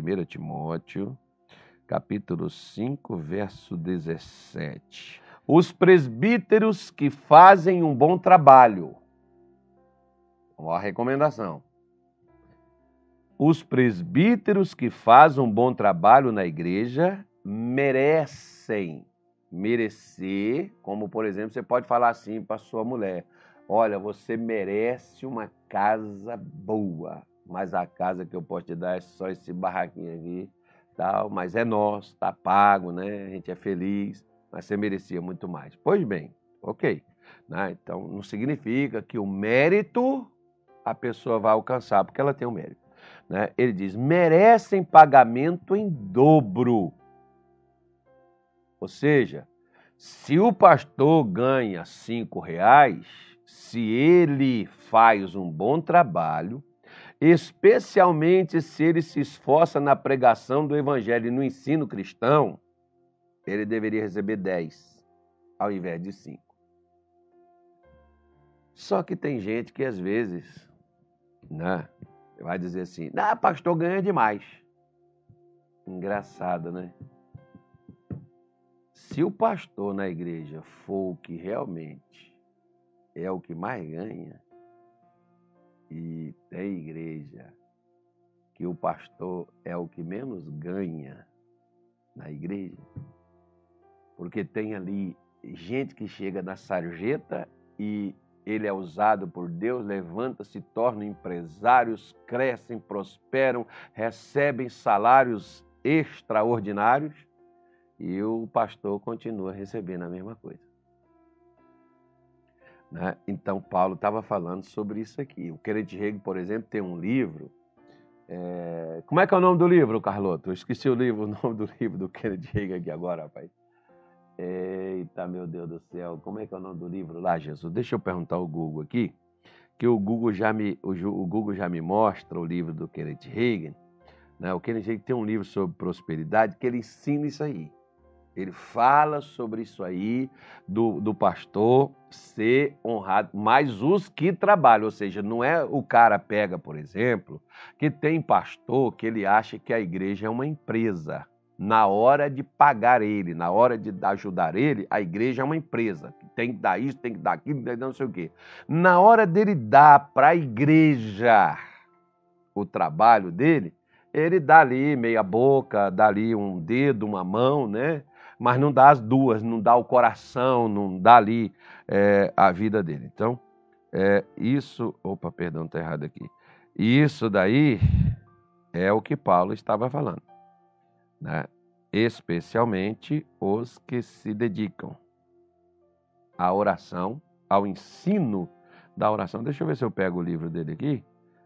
1 Timóteo, capítulo 5, verso 17. Os presbíteros que fazem um bom trabalho. Ó a recomendação. Os presbíteros que fazem um bom trabalho na igreja merecem merecer, como por exemplo, você pode falar assim para sua mulher: Olha, você merece uma casa boa, mas a casa que eu posso te dar é só esse barraquinho aqui, tal, mas é nosso, tá pago, né? A gente é feliz, mas você merecia muito mais. Pois bem, ok. Né? Então, não significa que o mérito a pessoa vai alcançar, porque ela tem o um mérito. Né? Ele diz: merecem pagamento em dobro. Ou seja, se o pastor ganha cinco reais, se ele faz um bom trabalho, especialmente se ele se esforça na pregação do evangelho e no ensino cristão, ele deveria receber 10 ao invés de 5. Só que tem gente que às vezes, né, vai dizer assim: "Ah, pastor ganha demais". Engraçado, né? Se o pastor na igreja for o que realmente é o que mais ganha, e tem igreja que o pastor é o que menos ganha na igreja, porque tem ali gente que chega na sarjeta e ele é usado por Deus, levanta, se torna empresários, crescem, prosperam, recebem salários extraordinários e o pastor continua recebendo a mesma coisa. Né? Então, Paulo estava falando sobre isso aqui. O Kenneth Hagin, por exemplo, tem um livro. É... Como é que é o nome do livro, Carloto? Eu esqueci o livro, o nome do livro do Kenneth Hagin aqui agora, rapaz. Eita, meu Deus do céu, como é que é o nome do livro lá, Jesus? Deixa eu perguntar ao Google aqui, que o Google já me, o, o Google já me mostra o livro do Kenneth Hagin. Né? O Kenneth Hagin tem um livro sobre prosperidade que ele ensina isso aí. Ele fala sobre isso aí, do, do pastor ser honrado, mas os que trabalham, ou seja, não é o cara pega, por exemplo, que tem pastor que ele acha que a igreja é uma empresa. Na hora de pagar ele, na hora de ajudar ele, a igreja é uma empresa. Tem que dar isso, tem que dar aquilo, tem que dar não sei o quê. Na hora dele dar para a igreja o trabalho dele, ele dá ali meia boca, dá ali um dedo, uma mão, né? Mas não dá as duas, não dá o coração, não dá ali é, a vida dele. Então, é, isso. Opa, perdão, está errado aqui. Isso daí é o que Paulo estava falando. Né? Especialmente os que se dedicam à oração, ao ensino da oração. Deixa eu ver se eu pego o livro dele aqui.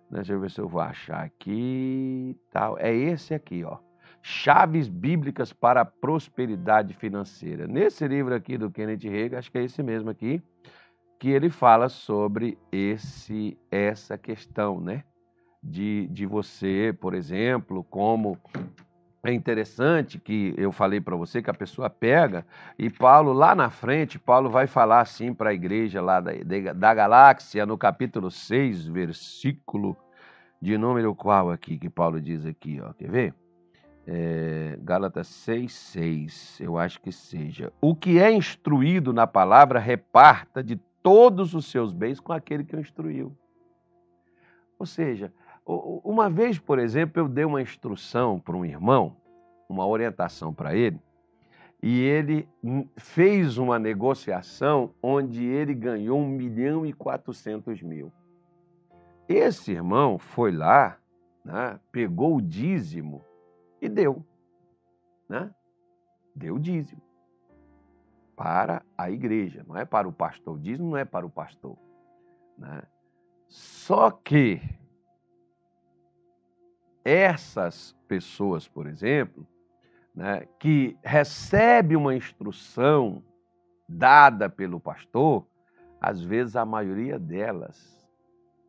Deixa eu ver se eu vou achar aqui. Tal. É esse aqui, ó. Chaves Bíblicas para a Prosperidade Financeira. Nesse livro aqui do Kenneth Hagin, acho que é esse mesmo aqui, que ele fala sobre esse essa questão, né? De, de você, por exemplo, como é interessante que eu falei para você que a pessoa pega e Paulo lá na frente, Paulo vai falar assim para a igreja lá da, da galáxia, no capítulo 6, versículo de número qual aqui que Paulo diz aqui, ó, quer ver? É, Gálatas 6, 6, eu acho que seja. O que é instruído na palavra, reparta de todos os seus bens com aquele que o instruiu. Ou seja, uma vez, por exemplo, eu dei uma instrução para um irmão, uma orientação para ele, e ele fez uma negociação onde ele ganhou 1 milhão e 400 mil. Esse irmão foi lá, né, pegou o dízimo e deu. Né? Deu dízimo para a igreja, não é para o pastor. O dízimo não é para o pastor. Né? Só que essas pessoas, por exemplo, né, que recebe uma instrução dada pelo pastor, às vezes a maioria delas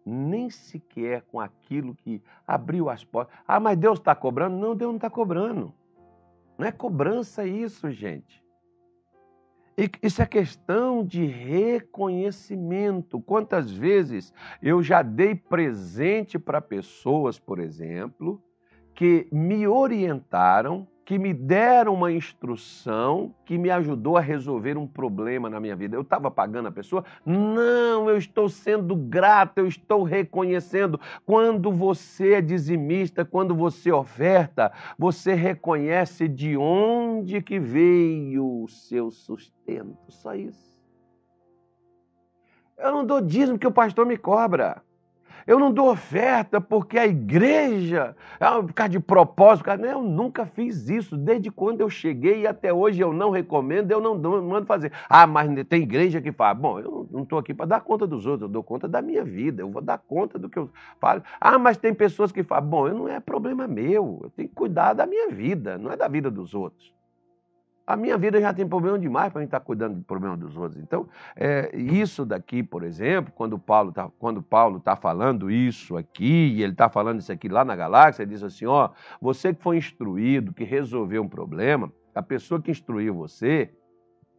nem sequer com aquilo que abriu as portas. Ah, mas Deus está cobrando? Não, Deus não está cobrando. Não é cobrança isso, gente. Isso é questão de reconhecimento. Quantas vezes eu já dei presente para pessoas, por exemplo, que me orientaram que me deram uma instrução que me ajudou a resolver um problema na minha vida. Eu estava pagando a pessoa? Não, eu estou sendo grato, eu estou reconhecendo. Quando você é dizimista, quando você oferta, você reconhece de onde que veio o seu sustento. Só isso. Eu não dou dízimo que o pastor me cobra. Eu não dou oferta porque a igreja, por causa de propósito, eu nunca fiz isso. Desde quando eu cheguei e até hoje eu não recomendo, eu não, mando fazer. Ah, mas tem igreja que fala. Bom, eu não estou aqui para dar conta dos outros, eu dou conta da minha vida, eu vou dar conta do que eu falo. Ah, mas tem pessoas que falam. Bom, não é problema meu, eu tenho que cuidar da minha vida, não é da vida dos outros. A minha vida já tem problema demais para a gente estar tá cuidando do problema dos outros. Então, é, isso daqui, por exemplo, quando Paulo está tá falando isso aqui, e ele está falando isso aqui lá na galáxia, ele diz assim: ó, você que foi instruído, que resolveu um problema, a pessoa que instruiu você,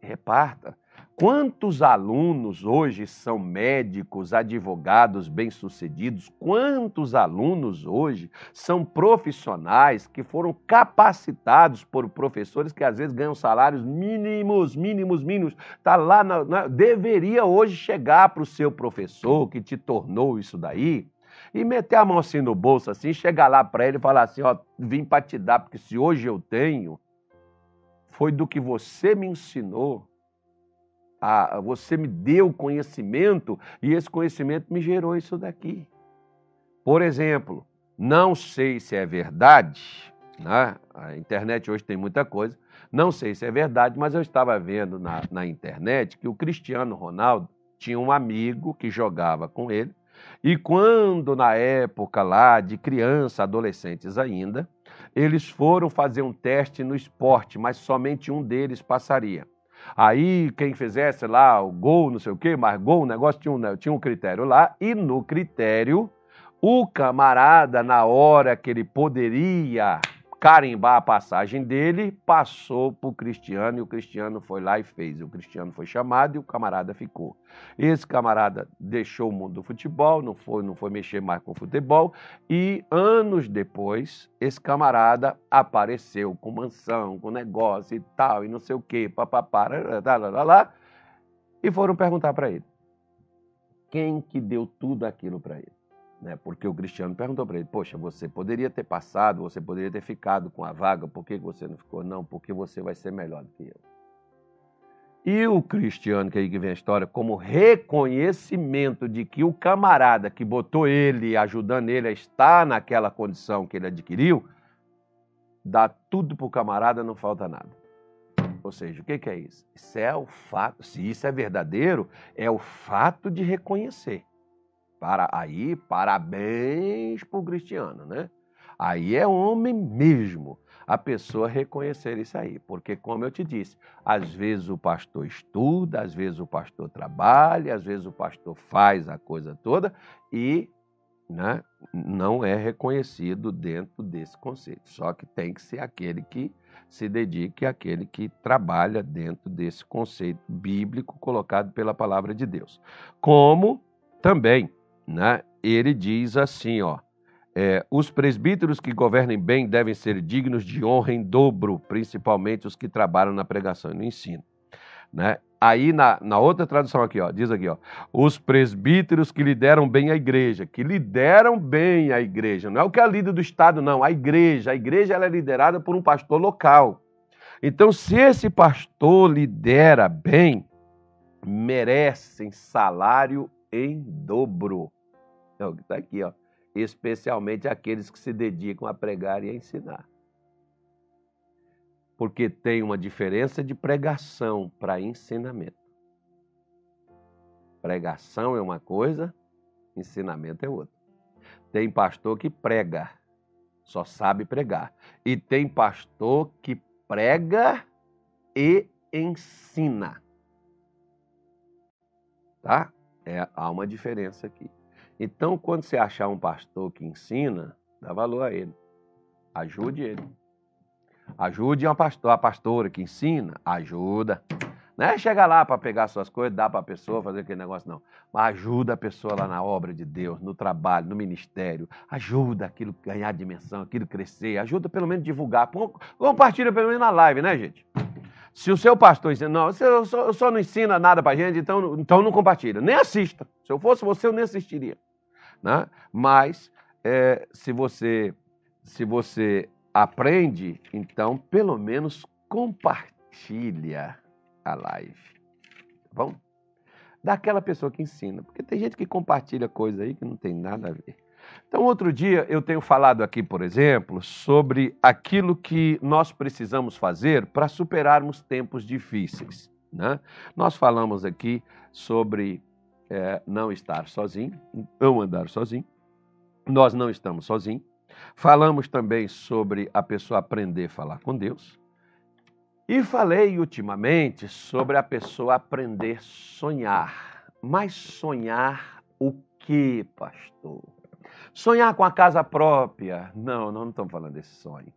reparta. Quantos alunos hoje são médicos, advogados bem-sucedidos? Quantos alunos hoje são profissionais que foram capacitados por professores que às vezes ganham salários mínimos, mínimos, mínimos? Tá lá na, na deveria hoje chegar para o seu professor que te tornou isso daí e meter a mão assim no bolso assim, chegar lá para ele e falar assim, ó, vim para te dar porque se hoje eu tenho foi do que você me ensinou a, você me deu conhecimento e esse conhecimento me gerou isso daqui. Por exemplo, não sei se é verdade, né? a internet hoje tem muita coisa, não sei se é verdade, mas eu estava vendo na, na internet que o Cristiano Ronaldo tinha um amigo que jogava com ele, e quando na época lá de criança, adolescentes ainda, eles foram fazer um teste no esporte, mas somente um deles passaria. Aí quem fizesse lá o gol, não sei o quê, mas gol, o negócio tinha um, tinha um critério lá, e no critério, o camarada, na hora que ele poderia carimbar a passagem dele, passou para o Cristiano e o Cristiano foi lá e fez. O Cristiano foi chamado e o camarada ficou. Esse camarada deixou o mundo do futebol, não foi, não foi mexer mais com futebol e anos depois, esse camarada apareceu com mansão, com negócio e tal, e não sei o quê, papapá, lá, e foram perguntar para ele. Quem que deu tudo aquilo para ele? Né? Porque o Cristiano perguntou para ele: Poxa, você poderia ter passado, você poderia ter ficado com a vaga, por que você não ficou? Não, porque você vai ser melhor do que eu. E o Cristiano, que é aí que vem a história, como reconhecimento de que o camarada que botou ele, ajudando ele a estar naquela condição que ele adquiriu, dá tudo para o camarada, não falta nada. Ou seja, o que é isso? Isso é o fato, se isso é verdadeiro, é o fato de reconhecer. Para aí, parabéns para o Cristiano, né? Aí é homem mesmo a pessoa reconhecer isso aí, porque como eu te disse, às vezes o pastor estuda, às vezes o pastor trabalha, às vezes o pastor faz a coisa toda e né, não é reconhecido dentro desse conceito. Só que tem que ser aquele que se dedique àquele que trabalha dentro desse conceito bíblico colocado pela palavra de Deus. Como também né, ele diz assim, ó, é, os presbíteros que governem bem devem ser dignos de honra em dobro, principalmente os que trabalham na pregação e no ensino. Né? Aí na, na outra tradução aqui, ó, diz aqui, ó, os presbíteros que lideram bem a igreja, que lideram bem a igreja, não é o que é líder do Estado, não, a igreja. A igreja ela é liderada por um pastor local. Então, se esse pastor lidera bem, merecem salário em dobro. É o que está aqui, ó. Especialmente aqueles que se dedicam a pregar e a ensinar. Porque tem uma diferença de pregação para ensinamento. Pregação é uma coisa, ensinamento é outra. Tem pastor que prega, só sabe pregar. E tem pastor que prega e ensina. Tá? É, há uma diferença aqui. Então, quando você achar um pastor que ensina, dá valor a ele. Ajude ele. Ajude uma pastor, a pastora que ensina, ajuda. Não é chegar lá para pegar suas coisas, dar para a pessoa, fazer aquele negócio, não. Mas ajuda a pessoa lá na obra de Deus, no trabalho, no ministério. Ajuda aquilo ganhar dimensão, aquilo crescer. Ajuda pelo menos divulgar. Compartilha pelo menos na live, né, gente? Se o seu pastor ensina, não, eu só, só não ensina nada para gente, então, então não compartilha. Nem assista. Se eu fosse você, eu nem assistiria. Né? Mas é, se você se você aprende, então pelo menos compartilha a live. Tá bom? Daquela pessoa que ensina. Porque tem gente que compartilha coisa aí que não tem nada a ver. Então, outro dia eu tenho falado aqui, por exemplo, sobre aquilo que nós precisamos fazer para superarmos tempos difíceis. Né? Nós falamos aqui sobre é, não estar sozinho, não andar sozinho. Nós não estamos sozinhos. Falamos também sobre a pessoa aprender a falar com Deus. E falei ultimamente sobre a pessoa aprender a sonhar. Mas sonhar o que, pastor? Sonhar com a casa própria? Não, não estamos falando desse sonho.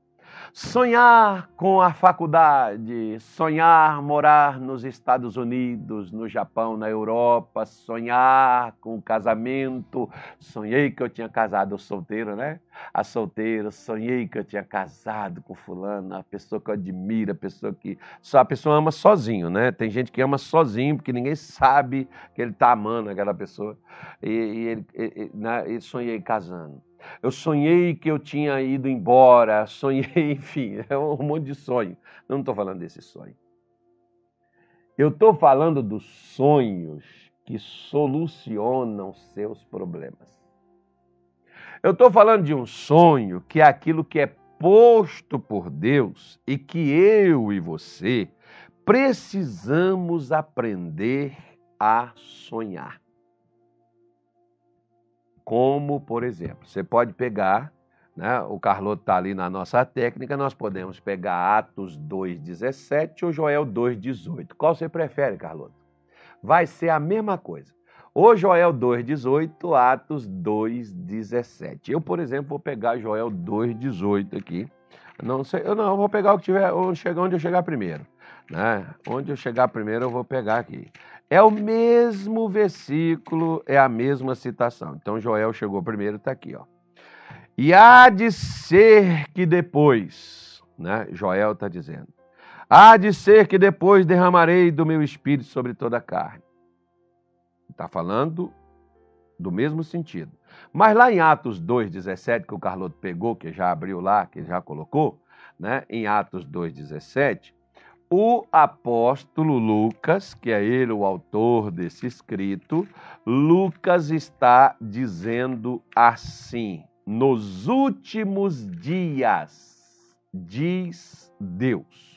Sonhar com a faculdade, sonhar morar nos Estados Unidos, no Japão, na Europa, sonhar com o casamento. Sonhei que eu tinha casado solteiro, né? A solteira, sonhei que eu tinha casado com fulano, a pessoa que eu admiro, a pessoa que só a pessoa ama sozinho, né? Tem gente que ama sozinho porque ninguém sabe que ele está amando aquela pessoa. E, e ele, né? e sonhei casando. Eu sonhei que eu tinha ido embora, sonhei, enfim, é um monte de sonho. Eu não estou falando desse sonho. Eu estou falando dos sonhos que solucionam seus problemas. Eu estou falando de um sonho que é aquilo que é posto por Deus e que eu e você precisamos aprender a sonhar. Como, por exemplo, você pode pegar, né, o Carloto está ali na nossa técnica, nós podemos pegar Atos 2,17 ou Joel 2,18. Qual você prefere, Carloto? Vai ser a mesma coisa. Ou Joel 2,18, Atos 2,17. Eu, por exemplo, vou pegar Joel 2,18 aqui. Não sei, eu não, eu vou pegar o que tiver, onde, chegar, onde eu chegar primeiro. Né? Onde eu chegar primeiro, eu vou pegar aqui. É o mesmo versículo, é a mesma citação. Então Joel chegou primeiro, está aqui, ó. E há de ser que depois, né? Joel está dizendo, há de ser que depois derramarei do meu espírito sobre toda a carne. Está falando do mesmo sentido. Mas lá em Atos 2,17, que o Carloto pegou, que já abriu lá, que já colocou, né? Em Atos 2,17, o apóstolo Lucas, que é ele o autor desse escrito, Lucas está dizendo assim: nos últimos dias, diz Deus.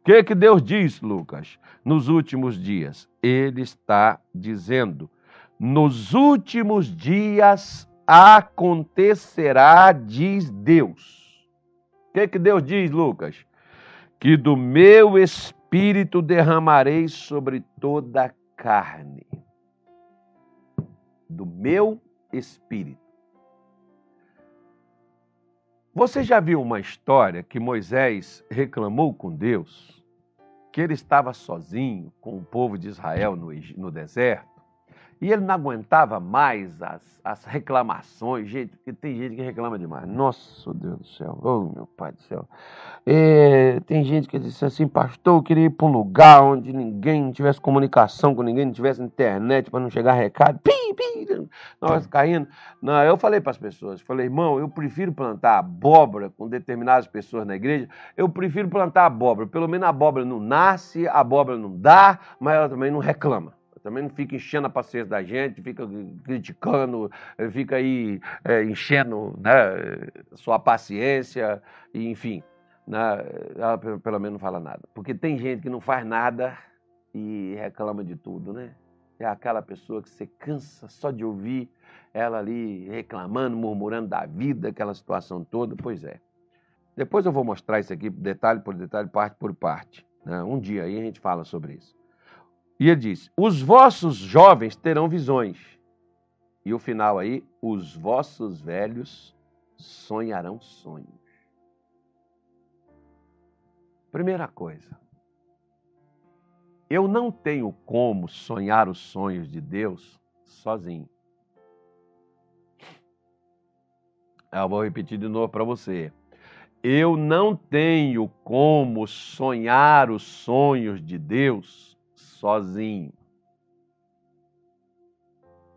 O que, que Deus diz, Lucas? Nos últimos dias, ele está dizendo: nos últimos dias acontecerá, diz Deus. O que, que Deus diz, Lucas? Que do meu espírito derramarei sobre toda a carne. Do meu espírito. Você já viu uma história que Moisés reclamou com Deus que ele estava sozinho com o povo de Israel no, no deserto? E ele não aguentava mais as, as reclamações, gente, tem gente que reclama demais. Nossa, Deus do céu, oh meu pai do céu. É, tem gente que diz assim, pastor, eu queria ir para um lugar onde ninguém tivesse comunicação com ninguém, não tivesse internet para não chegar recado. Pi, pi, nós caindo. Não, eu falei para as pessoas, falei, irmão, eu prefiro plantar abóbora com determinadas pessoas na igreja, eu prefiro plantar abóbora. Pelo menos a abóbora não nasce, a abóbora não dá, mas ela também não reclama. Também não fica enchendo a paciência da gente, fica criticando, fica aí é, enchendo né, sua paciência, enfim. Né, ela pelo menos não fala nada. Porque tem gente que não faz nada e reclama de tudo, né? É aquela pessoa que você cansa só de ouvir ela ali reclamando, murmurando da vida, aquela situação toda. Pois é. Depois eu vou mostrar isso aqui detalhe por detalhe, parte por parte. Né? Um dia aí a gente fala sobre isso. E ele diz: Os vossos jovens terão visões. E o final aí, os vossos velhos sonharão sonhos. Primeira coisa. eu não tenho como sonhar os sonhos de Deus sozinho. Eu vou repetir de novo para você. Eu não tenho como sonhar os sonhos de Deus sozinho.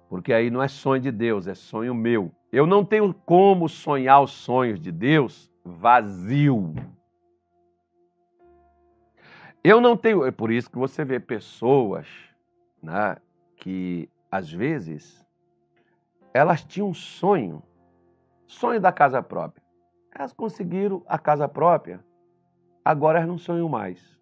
Porque aí não é sonho de Deus, é sonho meu. Eu não tenho como sonhar os sonhos de Deus vazio. Eu não tenho. É por isso que você vê pessoas né, que, às vezes, elas tinham um sonho, sonho da casa própria. Elas conseguiram a casa própria, agora elas não sonham mais.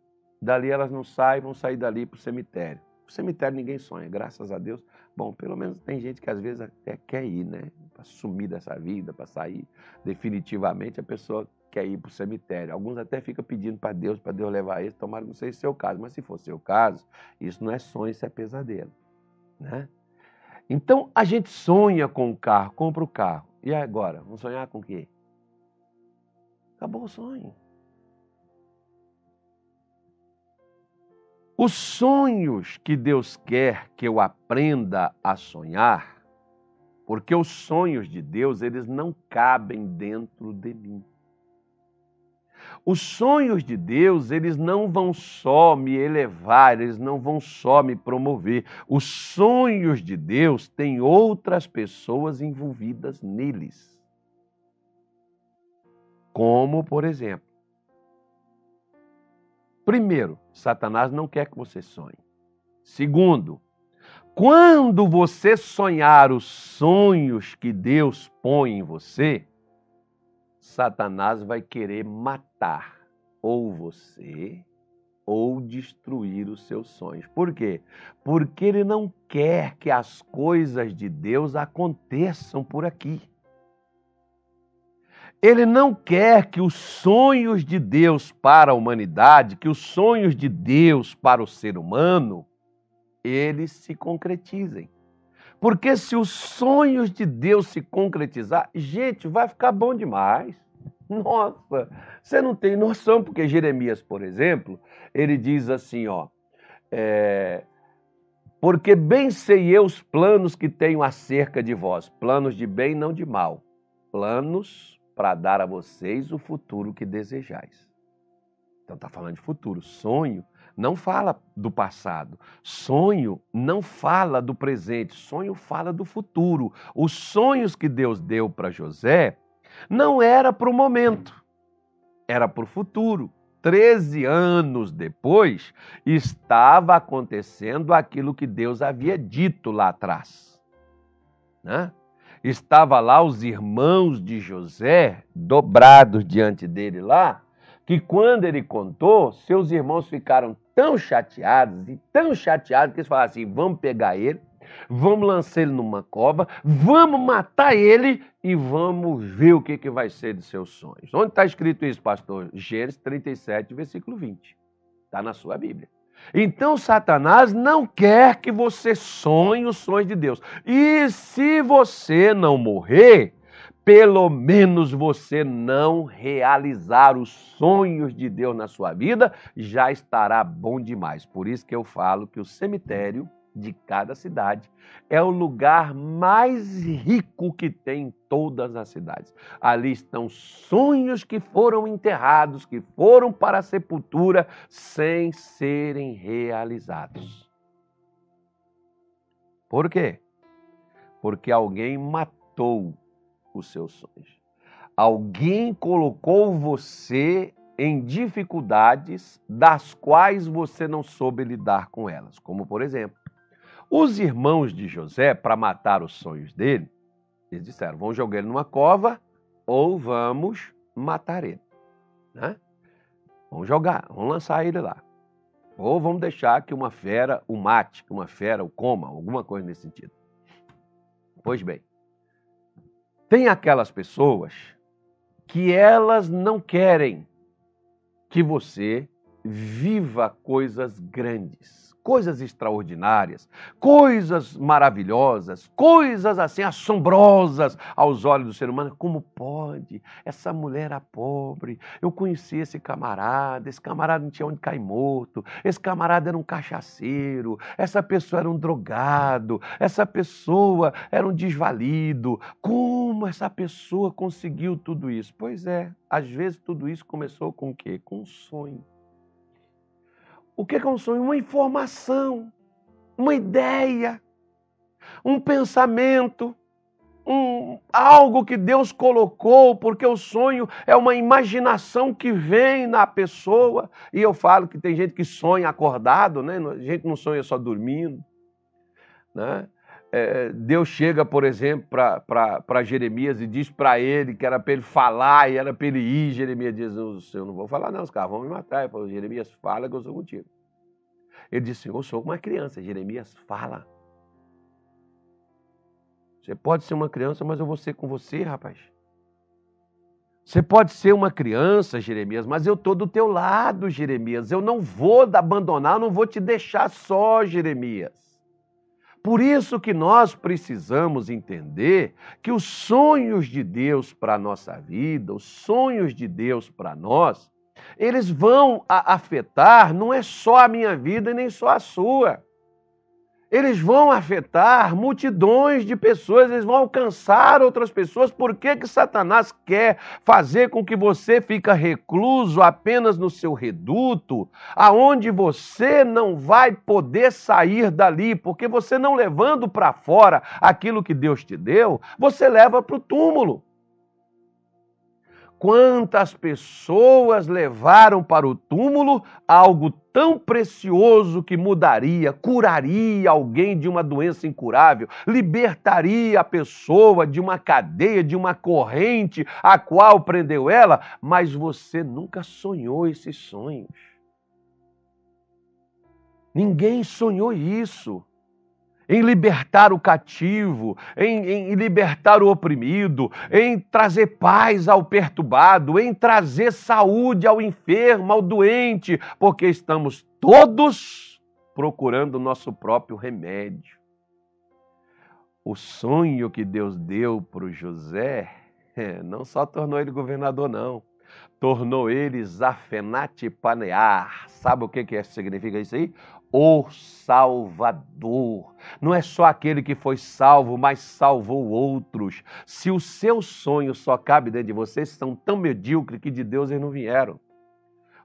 Dali elas não saem, vão sair dali para o cemitério. O cemitério ninguém sonha, graças a Deus. Bom, pelo menos tem gente que às vezes até quer ir, né? Para sumir dessa vida, para sair definitivamente, a pessoa quer ir para o cemitério. Alguns até ficam pedindo para Deus, para Deus levar eles, tomara que não seja seu caso. Mas se for seu caso, isso não é sonho, isso é pesadelo. Né? Então a gente sonha com o carro, compra o carro. E agora? Vamos sonhar com o quê? Acabou o sonho. Os sonhos que Deus quer que eu aprenda a sonhar, porque os sonhos de Deus, eles não cabem dentro de mim. Os sonhos de Deus, eles não vão só me elevar, eles não vão só me promover. Os sonhos de Deus têm outras pessoas envolvidas neles. Como, por exemplo, primeiro, Satanás não quer que você sonhe. Segundo, quando você sonhar os sonhos que Deus põe em você, Satanás vai querer matar ou você ou destruir os seus sonhos. Por quê? Porque ele não quer que as coisas de Deus aconteçam por aqui. Ele não quer que os sonhos de Deus para a humanidade, que os sonhos de Deus para o ser humano, eles se concretizem. Porque se os sonhos de Deus se concretizar, gente, vai ficar bom demais. Nossa, você não tem noção, porque Jeremias, por exemplo, ele diz assim, ó, é, porque bem sei eu os planos que tenho acerca de vós, planos de bem, não de mal, planos para dar a vocês o futuro que desejais. Então está falando de futuro. Sonho não fala do passado. Sonho não fala do presente. Sonho fala do futuro. Os sonhos que Deus deu para José não era para o momento, era para o futuro. Treze anos depois, estava acontecendo aquilo que Deus havia dito lá atrás. Né? Estava lá os irmãos de José, dobrados diante dele lá, que quando ele contou, seus irmãos ficaram tão chateados e tão chateados que eles falaram assim: vamos pegar ele, vamos lançar ele numa cova, vamos matar ele e vamos ver o que, que vai ser de seus sonhos. Onde está escrito isso, pastor? Gênesis 37, versículo 20. Está na sua Bíblia. Então, Satanás não quer que você sonhe os sonhos de Deus. E se você não morrer, pelo menos você não realizar os sonhos de Deus na sua vida, já estará bom demais. Por isso que eu falo que o cemitério de cada cidade é o lugar mais rico que tem em todas as cidades. Ali estão sonhos que foram enterrados, que foram para a sepultura sem serem realizados. Por quê? Porque alguém matou os seus sonhos. Alguém colocou você em dificuldades das quais você não soube lidar com elas, como por exemplo, os irmãos de José, para matar os sonhos dele, eles disseram: vamos jogar ele numa cova ou vamos matar ele. Né? Vamos jogar, vamos lançar ele lá. Ou vamos deixar que uma fera o mate, que uma fera o coma, alguma coisa nesse sentido. Pois bem, tem aquelas pessoas que elas não querem que você viva coisas grandes coisas extraordinárias, coisas maravilhosas, coisas assim assombrosas aos olhos do ser humano. Como pode? Essa mulher era pobre. Eu conheci esse camarada. Esse camarada não tinha onde cair morto. Esse camarada era um cachaceiro. Essa pessoa era um drogado. Essa pessoa era um desvalido. Como essa pessoa conseguiu tudo isso? Pois é, às vezes tudo isso começou com o quê? Com um sonho. O que é um sonho? Uma informação, uma ideia, um pensamento, um, algo que Deus colocou, porque o sonho é uma imaginação que vem na pessoa. E eu falo que tem gente que sonha acordado, né? A gente não sonha só dormindo. Né? É, Deus chega, por exemplo, para Jeremias e diz para ele que era para ele falar e era para ele ir. Jeremias diz: Eu não vou falar, não, os caras vão me matar. Ele falou: Jeremias, fala que eu sou contigo. Ele disse: Eu sou uma criança. Jeremias, fala. Você pode ser uma criança, mas eu vou ser com você, rapaz. Você pode ser uma criança, Jeremias, mas eu estou do teu lado, Jeremias. Eu não vou abandonar, não vou te deixar só, Jeremias. Por isso que nós precisamos entender que os sonhos de Deus para a nossa vida, os sonhos de Deus para nós, eles vão afetar não é só a minha vida nem só a sua eles vão afetar multidões de pessoas, eles vão alcançar outras pessoas. Por que, que Satanás quer fazer com que você fique recluso apenas no seu reduto, aonde você não vai poder sair dali, porque você não levando para fora aquilo que Deus te deu, você leva para o túmulo. Quantas pessoas levaram para o túmulo algo tão precioso que mudaria, curaria alguém de uma doença incurável, libertaria a pessoa de uma cadeia, de uma corrente a qual prendeu ela, mas você nunca sonhou esses sonhos. Ninguém sonhou isso em libertar o cativo, em, em, libertar o oprimido, em trazer paz ao perturbado, em trazer saúde ao enfermo, ao doente, porque estamos todos procurando o nosso próprio remédio. O sonho que Deus deu para o José é, não só tornou ele governador, não. Tornou ele Zafenate Panear. Sabe o que, que significa isso aí? O Salvador. Não é só aquele que foi salvo, mas salvou outros. Se o seu sonho só cabe dentro de vocês, são tão medíocres que de Deus eles não vieram.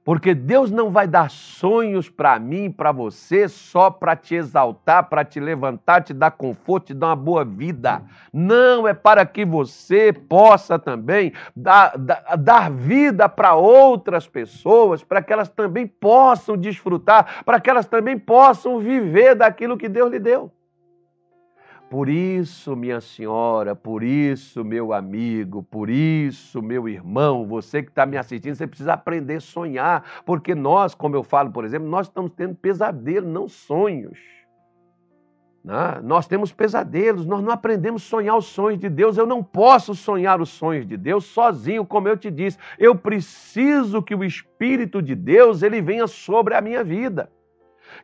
Porque Deus não vai dar sonhos para mim, para você, só para te exaltar, para te levantar, te dar conforto, te dar uma boa vida. Não, é para que você possa também dar, dar, dar vida para outras pessoas, para que elas também possam desfrutar, para que elas também possam viver daquilo que Deus lhe deu. Por isso, minha senhora, por isso, meu amigo, por isso, meu irmão, você que está me assistindo, você precisa aprender a sonhar, porque nós, como eu falo, por exemplo, nós estamos tendo pesadelos, não sonhos. Né? Nós temos pesadelos, nós não aprendemos a sonhar os sonhos de Deus. Eu não posso sonhar os sonhos de Deus sozinho, como eu te disse. Eu preciso que o Espírito de Deus ele venha sobre a minha vida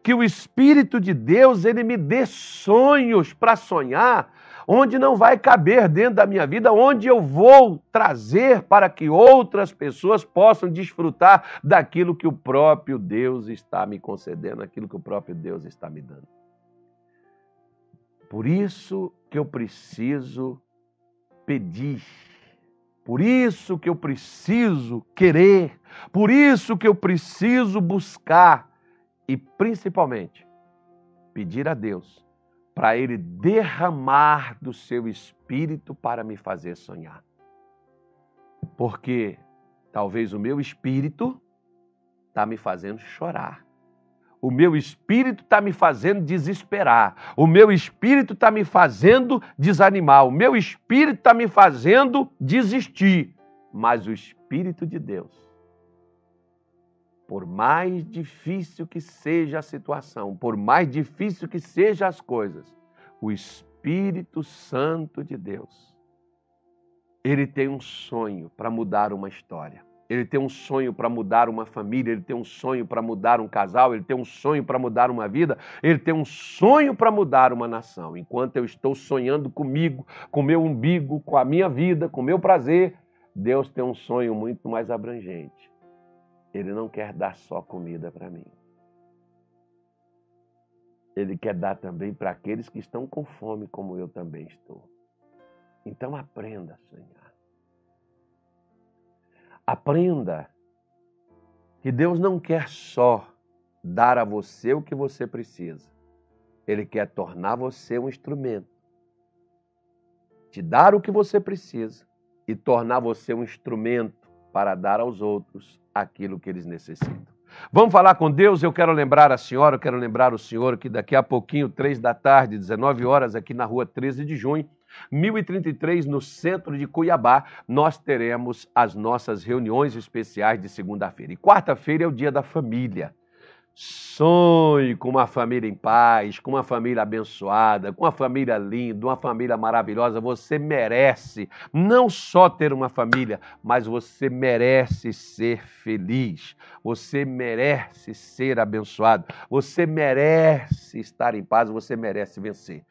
que o Espírito de Deus ele me dê sonhos para sonhar, onde não vai caber dentro da minha vida, onde eu vou trazer para que outras pessoas possam desfrutar daquilo que o próprio Deus está me concedendo, aquilo que o próprio Deus está me dando. Por isso que eu preciso pedir. Por isso que eu preciso querer, por isso que eu preciso buscar, e principalmente pedir a Deus para Ele derramar do seu espírito para me fazer sonhar. Porque talvez o meu espírito está me fazendo chorar. O meu espírito está me fazendo desesperar. O meu espírito está me fazendo desanimar. O meu espírito está me fazendo desistir. Mas o Espírito de Deus por mais difícil que seja a situação, por mais difícil que sejam as coisas, o Espírito Santo de Deus, ele tem um sonho para mudar uma história. ele tem um sonho para mudar uma família, ele tem um sonho para mudar um casal, ele tem um sonho para mudar uma vida, ele tem um sonho para mudar uma nação. Enquanto eu estou sonhando comigo, com meu umbigo, com a minha vida, com meu prazer, Deus tem um sonho muito mais abrangente. Ele não quer dar só comida para mim. Ele quer dar também para aqueles que estão com fome, como eu também estou. Então aprenda a sonhar. Aprenda que Deus não quer só dar a você o que você precisa. Ele quer tornar você um instrumento. Te dar o que você precisa e tornar você um instrumento para dar aos outros aquilo que eles necessitam. Vamos falar com Deus? Eu quero lembrar a senhora, eu quero lembrar o senhor que daqui a pouquinho, três da tarde, 19 horas, aqui na rua 13 de junho, 1033, no centro de Cuiabá, nós teremos as nossas reuniões especiais de segunda-feira. E quarta-feira é o dia da família. Sonhe com uma família em paz, com uma família abençoada, com uma família linda, uma família maravilhosa. Você merece não só ter uma família, mas você merece ser feliz. Você merece ser abençoado. Você merece estar em paz, você merece vencer.